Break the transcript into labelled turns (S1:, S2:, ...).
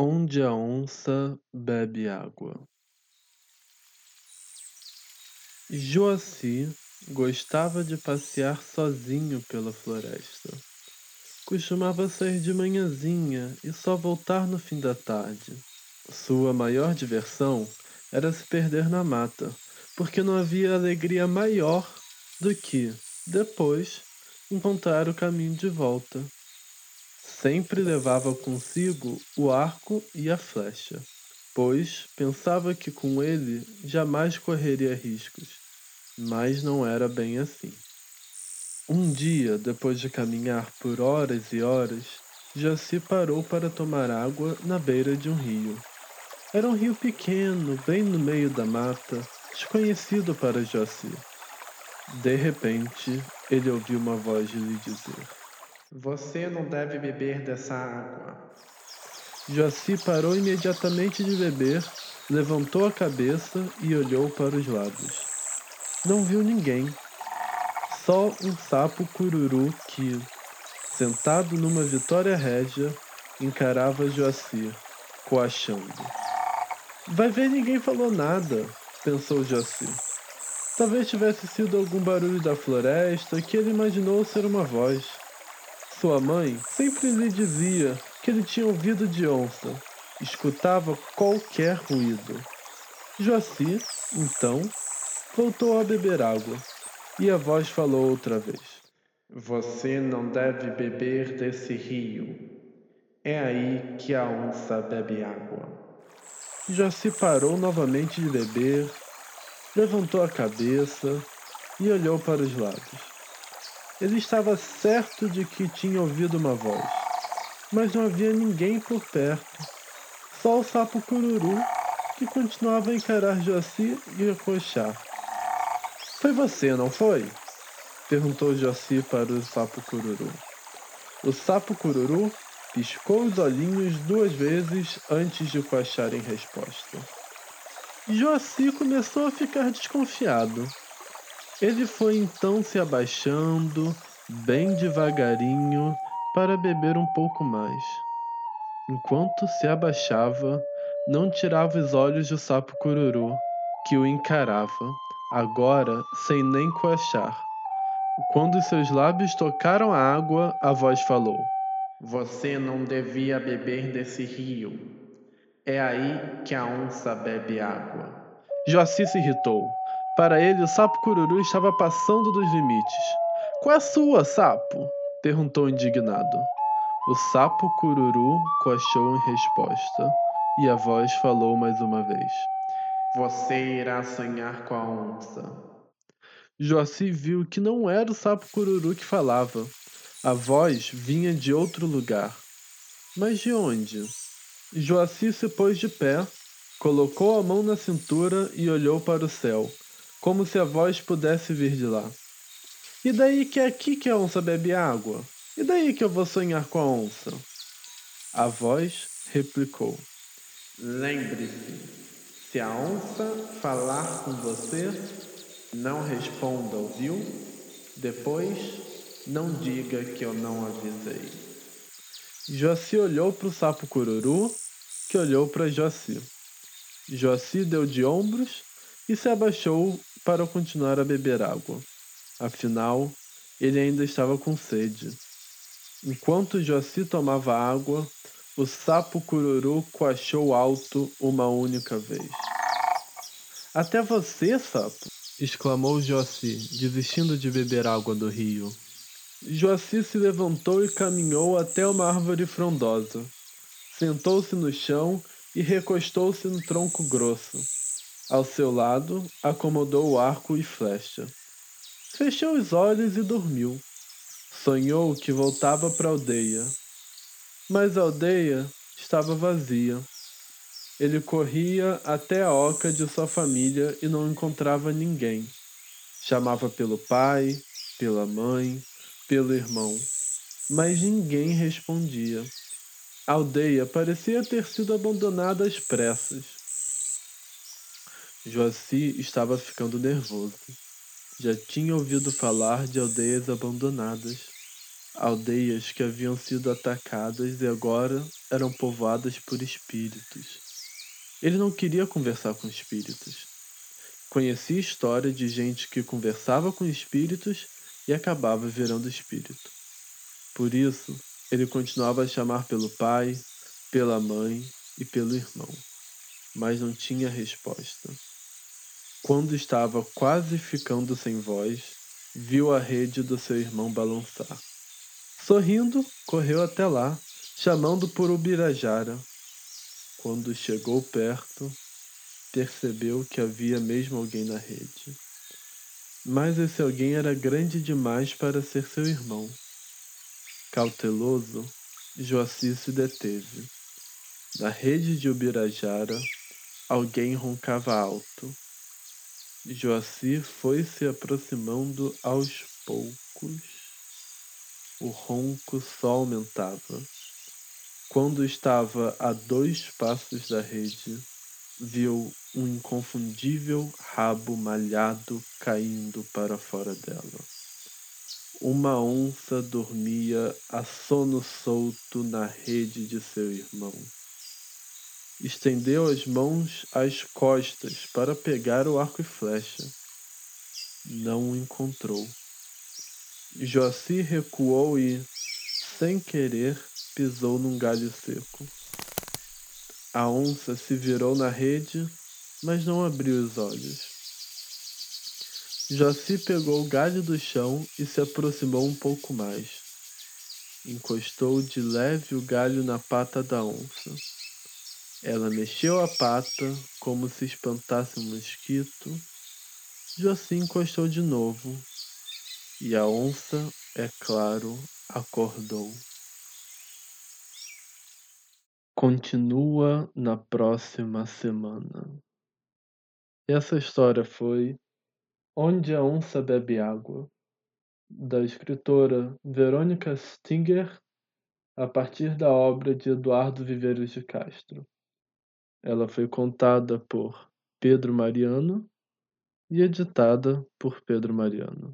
S1: Onde a onça bebe água. Joaci gostava de passear sozinho pela floresta. Costumava sair de manhãzinha e só voltar no fim da tarde. Sua maior diversão era se perder na mata, porque não havia alegria maior do que, depois, encontrar o caminho de volta. Sempre levava consigo o arco e a flecha, pois pensava que com ele jamais correria riscos, mas não era bem assim. Um dia, depois de caminhar por horas e horas, se parou para tomar água na beira de um rio. Era um rio pequeno, bem no meio da mata, desconhecido para Joci. De repente, ele ouviu uma voz lhe dizer:
S2: Você não deve beber dessa água.
S1: Joci parou imediatamente de beber, levantou a cabeça e olhou para os lados. Não viu ninguém. Só um sapo cururu que, sentado numa vitória régia, encarava Joacir, coachando. Vai ver, ninguém falou nada, pensou Joacir. Talvez tivesse sido algum barulho da floresta que ele imaginou ser uma voz. Sua mãe sempre lhe dizia que ele tinha ouvido de onça, escutava qualquer ruído. Joacir, então, voltou a beber água e a voz falou outra vez:
S2: Você não deve beber desse rio. É aí que a onça bebe água.
S1: Se parou novamente de beber, levantou a cabeça e olhou para os lados. Ele estava certo de que tinha ouvido uma voz, mas não havia ninguém por perto. Só o sapo cururu, que continuava a encarar Joaci e a coxar. Foi você, não foi? Perguntou Joaci para o sapo cururu. O sapo cururu Piscou os olhinhos duas vezes antes de coachar em resposta. Joaci começou a ficar desconfiado. Ele foi então se abaixando, bem devagarinho, para beber um pouco mais. Enquanto se abaixava, não tirava os olhos do sapo cururu, que o encarava, agora sem nem coachar. Quando seus lábios tocaram a água, a voz falou:
S2: você não devia beber desse rio. É aí que a onça bebe água.
S1: Joaci se irritou. Para ele, o sapo cururu estava passando dos limites. Qual é a sua, sapo? perguntou indignado. O sapo cururu coachou em resposta, e a voz falou mais uma vez:
S2: Você irá sonhar com a onça.
S1: Joaci viu que não era o sapo cururu que falava, a voz vinha de outro lugar. Mas de onde? Joaci se pôs de pé, colocou a mão na cintura e olhou para o céu, como se a voz pudesse vir de lá. E daí que é aqui que a onça bebe água? E daí que eu vou sonhar com a onça? A voz replicou:
S2: Lembre-se, se a onça falar com você, não responda, ouviu? Depois não diga que eu não avisei.
S1: Joaci olhou para o sapo cururu, que olhou para Joaci. Joaci deu de ombros e se abaixou para continuar a beber água. Afinal, ele ainda estava com sede. Enquanto Joaci tomava água, o sapo cururu coachou alto uma única vez. Até você, sapo! exclamou Joaci, desistindo de beber água do rio. Joaci se levantou e caminhou até uma árvore frondosa. Sentou-se no chão e recostou-se no tronco grosso. Ao seu lado, acomodou o arco e flecha. Fechou os olhos e dormiu. Sonhou que voltava para a aldeia. Mas a aldeia estava vazia. Ele corria até a oca de sua família e não encontrava ninguém. Chamava pelo pai, pela mãe, pelo irmão, mas ninguém respondia. A aldeia parecia ter sido abandonada às pressas. Joaci estava ficando nervoso. Já tinha ouvido falar de aldeias abandonadas, aldeias que haviam sido atacadas e agora eram povoadas por espíritos. Ele não queria conversar com espíritos. Conhecia história de gente que conversava com espíritos e acabava virando espírito. Por isso, ele continuava a chamar pelo pai, pela mãe e pelo irmão, mas não tinha resposta. Quando estava quase ficando sem voz, viu a rede do seu irmão balançar. Sorrindo, correu até lá, chamando por Ubirajara. Quando chegou perto, percebeu que havia mesmo alguém na rede. Mas esse alguém era grande demais para ser seu irmão. Cauteloso, Joaci se deteve. Na rede de Ubirajara, alguém roncava alto. Joaci foi se aproximando aos poucos. O ronco só aumentava. Quando estava a dois passos da rede, viu um inconfundível rabo malhado caindo para fora dela. Uma onça dormia a sono solto na rede de seu irmão. Estendeu as mãos às costas para pegar o arco e flecha. Não o encontrou. Joaci recuou e, sem querer, pisou num galho seco. A onça se virou na rede, mas não abriu os olhos. Joci pegou o galho do chão e se aproximou um pouco mais. Encostou de leve o galho na pata da onça. Ela mexeu a pata como se espantasse um mosquito. Joci encostou de novo e a onça, é claro, acordou. Continua na próxima semana. Essa história foi Onde a Onça Bebe Água, da escritora Verônica Stinger, a partir da obra de Eduardo Viveiros de Castro. Ela foi contada por Pedro Mariano e editada por Pedro Mariano.